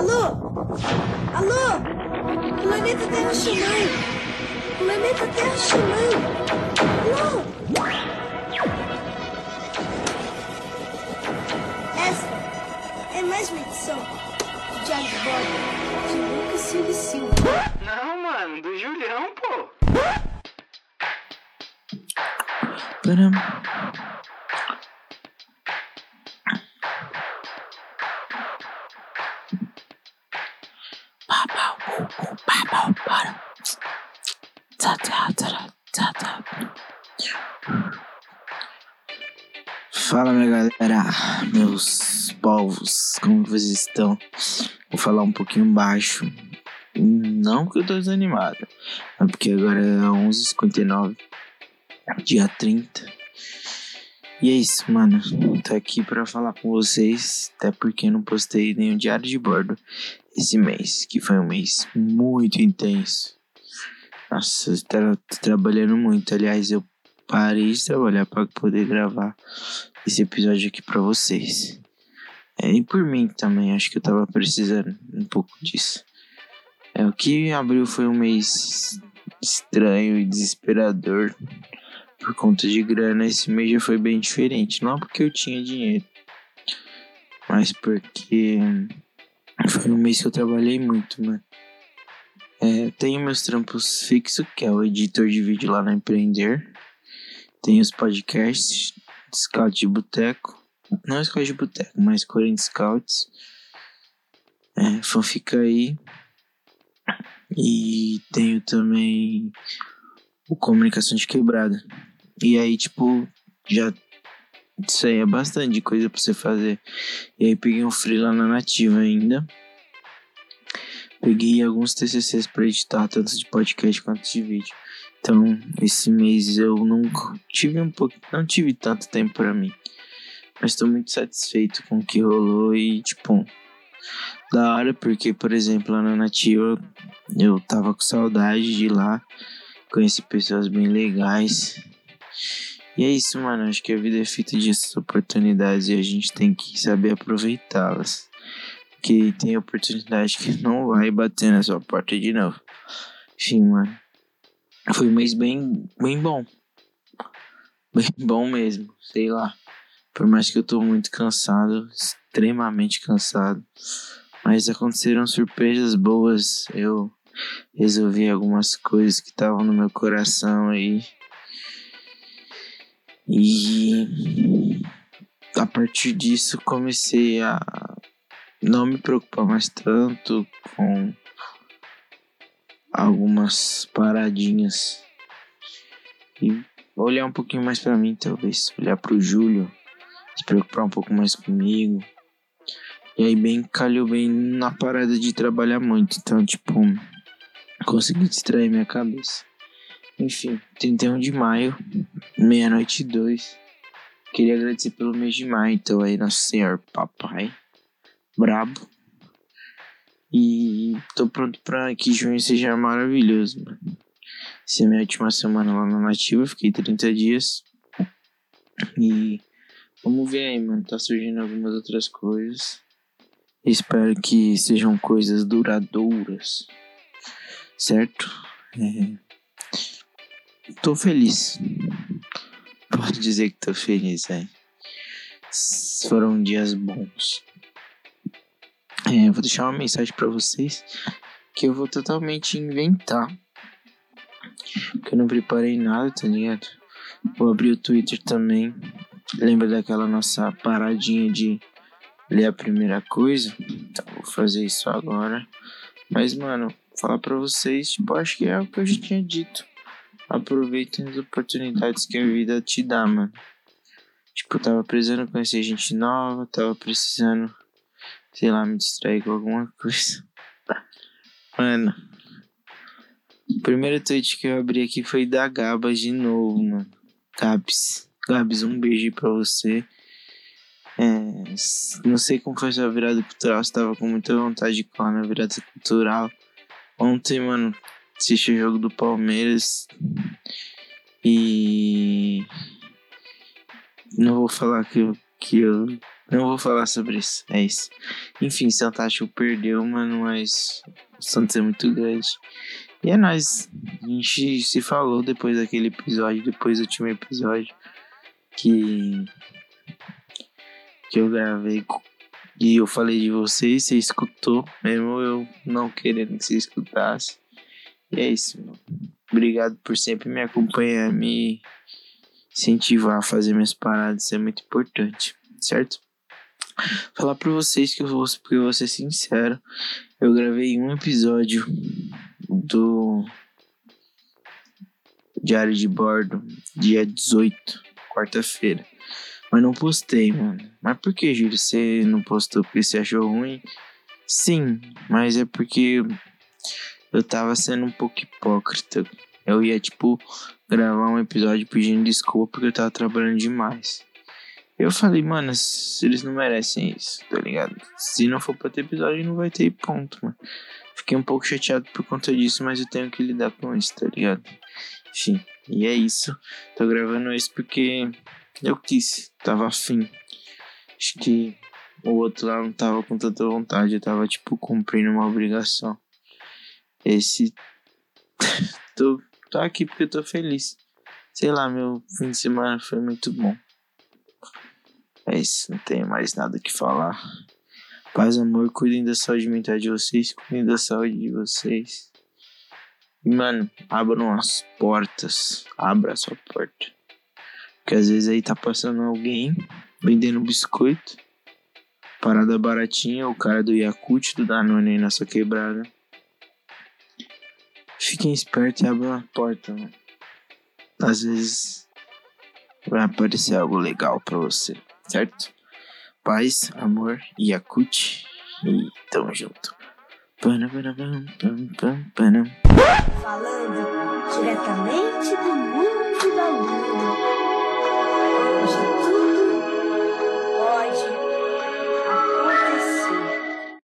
Alô? Alô? Planeta Terra chamando. Planeta Terra chamando. Alô? Essa é mais uma edição Diário de Bordo de Lucas Silva Silva. Não, mano, do Julião, pô. Param. Param. Tá, tá, tá, tá, tá. Fala, minha galera, meus povos, como vocês estão? Vou falar um pouquinho baixo. Não porque eu tô desanimado, mas porque agora é 11h59 dia 30. E é isso, mano. Tô aqui pra falar com vocês, até porque não postei nenhum diário de bordo esse mês, que foi um mês muito intenso. Nossa, eu tava trabalhando muito. Aliás, eu parei de trabalhar para poder gravar esse episódio aqui pra vocês. É, e por mim também, acho que eu tava precisando um pouco disso. É, o que abriu foi um mês estranho e desesperador por conta de grana, esse mês já foi bem diferente. Não porque eu tinha dinheiro, mas porque foi um mês que eu trabalhei muito, mano. É, tenho meus trampos fixos, que é o editor de vídeo lá na Empreender. Tenho os podcasts, Scout de Boteco. Não Scout de Boteco, mas Corinthians Scouts. É, fanfica aí. E tenho também o Comunicação de Quebrada. E aí, tipo, já é bastante coisa pra você fazer. E aí peguei um free lá na nativa ainda. Peguei alguns TCCs pra editar, tanto de podcast quanto de vídeo. Então, esse mês eu não tive um pouco, não tive tanto tempo para mim. Mas tô muito satisfeito com o que rolou e, tipo, da hora, porque, por exemplo, lá na Nativa eu tava com saudade de ir lá. Conheci pessoas bem legais. E é isso, mano. Acho que a vida é feita dessas oportunidades e a gente tem que saber aproveitá-las. Porque tem oportunidade que não vai bater na sua porta de novo. Enfim, mano. Foi um mês bem, bem bom. Bem bom mesmo. Sei lá. Por mais que eu tô muito cansado, extremamente cansado. Mas aconteceram surpresas boas. Eu resolvi algumas coisas que estavam no meu coração aí. E a partir disso comecei a não me preocupar mais tanto com algumas paradinhas e olhar um pouquinho mais para mim, talvez olhar para o Júlio, se preocupar um pouco mais comigo. E aí bem calhou bem na parada de trabalhar muito, então tipo consegui distrair minha cabeça. Enfim, 31 de maio, meia-noite e dois. Queria agradecer pelo mês de maio, então aí, Nosso Senhor Papai, brabo. E tô pronto pra que junho seja maravilhoso, mano. Essa é a minha última semana lá na Nativa, fiquei 30 dias. E vamos ver aí, mano. Tá surgindo algumas outras coisas. Espero que sejam coisas duradouras, certo? É tô feliz. Posso dizer que tô feliz, é. Foram dias bons. É, vou deixar uma mensagem para vocês que eu vou totalmente inventar. Que eu não preparei nada, tá ligado? Vou abrir o Twitter também. Lembra daquela nossa paradinha de ler a primeira coisa? Então vou fazer isso agora. Mas, mano, falar pra vocês, tipo, acho que é o que eu já tinha dito aproveitem as oportunidades que a vida te dá, mano. Tipo, eu tava precisando conhecer gente nova, tava precisando, sei lá, me distrair com alguma coisa. Mano, o primeiro tweet que eu abri aqui foi da Gabas de novo, mano. Gabs. Gabs, um beijo pra você. É, não sei como foi sua virada cultural, você tava com muita vontade de colar na virada cultural. Ontem, mano, assisti o jogo do Palmeiras e não vou falar que eu, que eu Não vou falar sobre isso. É isso. Enfim, Santa Tático perdeu, mano, mas o Santos é muito grande. E é nóis. A gente se falou depois daquele episódio, depois do último episódio que que eu gravei e eu falei de você, você escutou, mesmo eu não querendo que você escutasse. E é isso, mano. Obrigado por sempre me acompanhar, me incentivar a fazer minhas paradas, isso é muito importante, certo? Falar pra vocês que eu vou, porque eu vou ser sincero, eu gravei um episódio do Diário de Bordo, dia 18, quarta-feira. Mas não postei, mano. Mas por que, Júlio? Você não postou porque você achou ruim? Sim, mas é porque eu tava sendo um pouco hipócrita. Eu ia, tipo, gravar um episódio pedindo desculpa porque eu tava trabalhando demais. Eu falei, mano, eles não merecem isso, tá ligado? Se não for pra ter episódio, não vai ter ponto, mano. Fiquei um pouco chateado por conta disso, mas eu tenho que lidar com isso, tá ligado? Enfim, e é isso. Tô gravando isso porque eu quis, tava afim. Acho que o outro lá não tava com tanta vontade, eu tava, tipo, cumprindo uma obrigação. Esse. tô, tô aqui porque eu tô feliz. Sei lá, meu fim de semana foi muito bom. É isso, não tenho mais nada que falar. Paz, amor, cuidem da saúde mental de vocês, cuidem da saúde de vocês. E, mano, abram as portas. Abra a sua porta. Porque às vezes aí tá passando alguém vendendo biscoito. Parada baratinha, o cara do Yakut, do Danone aí na sua quebrada. Fiquem espertos e abram a porta, né? Às vezes vai aparecer algo legal para você, certo? Paz, amor, e acute e tamo junto. Falando diretamente do mundo da lua.